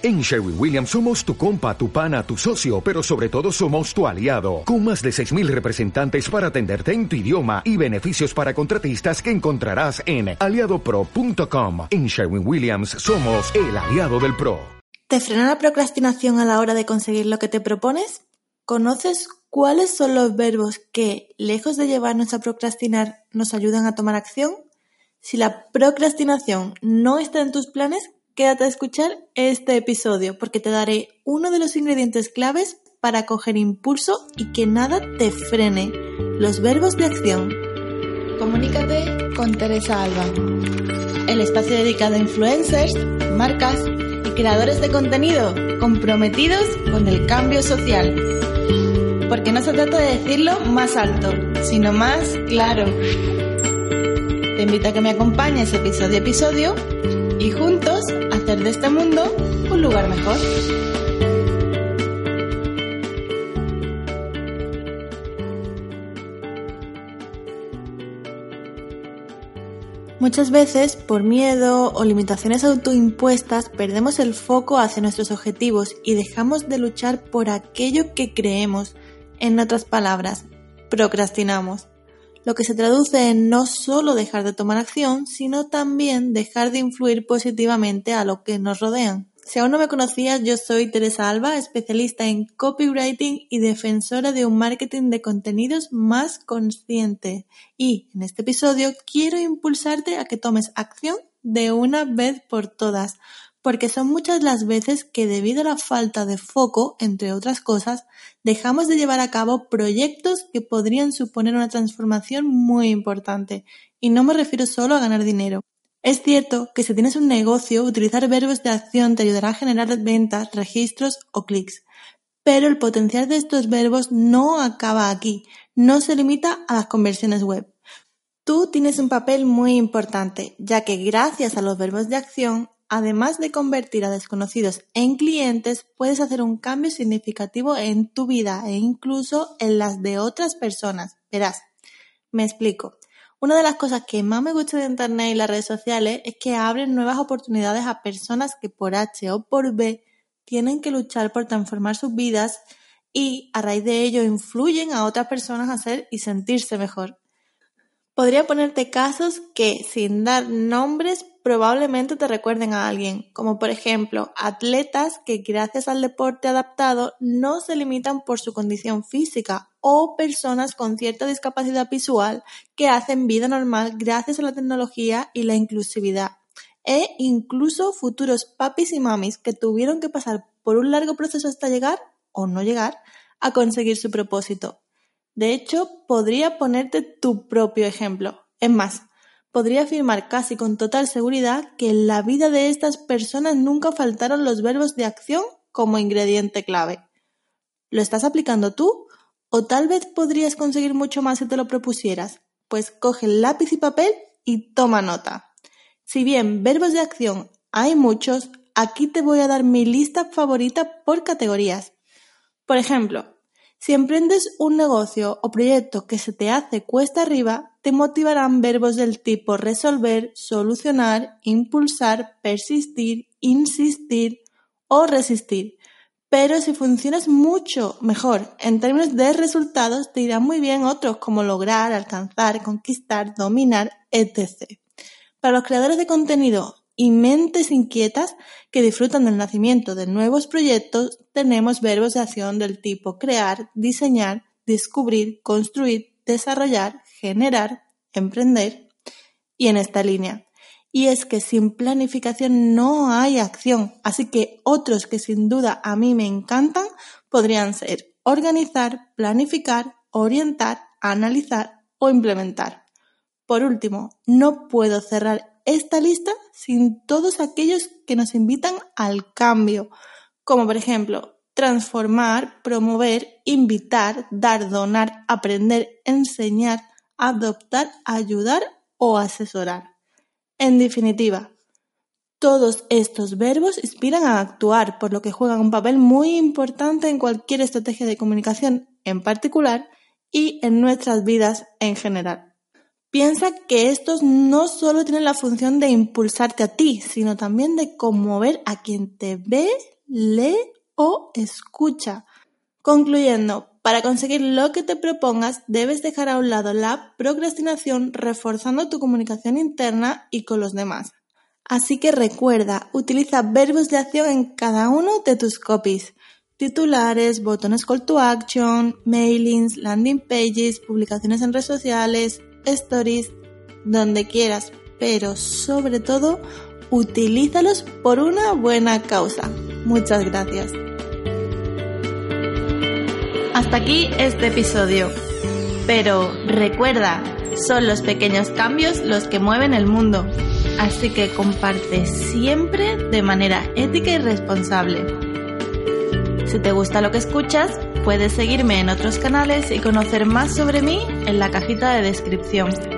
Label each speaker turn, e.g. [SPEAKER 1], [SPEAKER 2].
[SPEAKER 1] En Sherwin Williams somos tu compa, tu pana, tu socio, pero sobre todo somos tu aliado, con más de 6.000 representantes para atenderte en tu idioma y beneficios para contratistas que encontrarás en aliadopro.com. En Sherwin Williams somos el aliado del PRO.
[SPEAKER 2] ¿Te frena la procrastinación a la hora de conseguir lo que te propones? ¿Conoces cuáles son los verbos que, lejos de llevarnos a procrastinar, nos ayudan a tomar acción? Si la procrastinación no está en tus planes, Quédate a escuchar este episodio porque te daré uno de los ingredientes claves para coger impulso y que nada te frene. Los verbos de acción. Comunícate con Teresa Alba. El espacio dedicado a influencers, marcas y creadores de contenido comprometidos con el cambio social. Porque no se trata de decirlo más alto, sino más claro. Te invito a que me acompañes episodio a episodio y juntos hacer de este mundo un lugar mejor. Muchas veces, por miedo o limitaciones autoimpuestas, perdemos el foco hacia nuestros objetivos y dejamos de luchar por aquello que creemos. En otras palabras, procrastinamos lo que se traduce en no solo dejar de tomar acción, sino también dejar de influir positivamente a lo que nos rodean. Si aún no me conocías, yo soy Teresa Alba, especialista en copywriting y defensora de un marketing de contenidos más consciente. Y en este episodio quiero impulsarte a que tomes acción de una vez por todas, porque son muchas las veces que debido a la falta de foco, entre otras cosas, dejamos de llevar a cabo proyectos que podrían suponer una transformación muy importante. Y no me refiero solo a ganar dinero. Es cierto que si tienes un negocio, utilizar verbos de acción te ayudará a generar ventas, registros o clics. Pero el potencial de estos verbos no acaba aquí, no se limita a las conversiones web. Tú tienes un papel muy importante, ya que gracias a los verbos de acción Además de convertir a desconocidos en clientes, puedes hacer un cambio significativo en tu vida e incluso en las de otras personas. Verás, me explico. Una de las cosas que más me gusta de Internet y las redes sociales es que abren nuevas oportunidades a personas que por H o por B tienen que luchar por transformar sus vidas y a raíz de ello influyen a otras personas a ser y sentirse mejor. Podría ponerte casos que, sin dar nombres, probablemente te recuerden a alguien, como por ejemplo atletas que gracias al deporte adaptado no se limitan por su condición física o personas con cierta discapacidad visual que hacen vida normal gracias a la tecnología y la inclusividad. E incluso futuros papis y mamis que tuvieron que pasar por un largo proceso hasta llegar, o no llegar, a conseguir su propósito. De hecho, podría ponerte tu propio ejemplo. Es más, podría afirmar casi con total seguridad que en la vida de estas personas nunca faltaron los verbos de acción como ingrediente clave. ¿Lo estás aplicando tú? ¿O tal vez podrías conseguir mucho más si te lo propusieras? Pues coge lápiz y papel y toma nota. Si bien verbos de acción hay muchos, aquí te voy a dar mi lista favorita por categorías. Por ejemplo, si emprendes un negocio o proyecto que se te hace cuesta arriba, te motivarán verbos del tipo resolver, solucionar, impulsar, persistir, insistir o resistir. Pero si funcionas mucho mejor en términos de resultados, te irán muy bien otros como lograr, alcanzar, conquistar, dominar, etc. Para los creadores de contenido y mentes inquietas que disfrutan del nacimiento de nuevos proyectos, tenemos verbos de acción del tipo crear, diseñar, descubrir, construir, desarrollar, generar, emprender y en esta línea. Y es que sin planificación no hay acción, así que otros que sin duda a mí me encantan podrían ser organizar, planificar, orientar, analizar o implementar. Por último, no puedo cerrar esta lista sin todos aquellos que nos invitan al cambio, como por ejemplo transformar, promover, invitar, dar, donar, aprender, enseñar, adoptar, ayudar o asesorar. En definitiva, todos estos verbos inspiran a actuar, por lo que juegan un papel muy importante en cualquier estrategia de comunicación en particular y en nuestras vidas en general. Piensa que estos no solo tienen la función de impulsarte a ti, sino también de conmover a quien te ve, lee o escucha. Concluyendo, para conseguir lo que te propongas debes dejar a un lado la procrastinación reforzando tu comunicación interna y con los demás. Así que recuerda, utiliza verbos de acción en cada uno de tus copies. Titulares, botones call to action, mailings, landing pages, publicaciones en redes sociales, stories, donde quieras, pero sobre todo, utilízalos por una buena causa. Muchas gracias. Hasta aquí este episodio. Pero recuerda, son los pequeños cambios los que mueven el mundo. Así que comparte siempre de manera ética y responsable. Si te gusta lo que escuchas, puedes seguirme en otros canales y conocer más sobre mí en la cajita de descripción.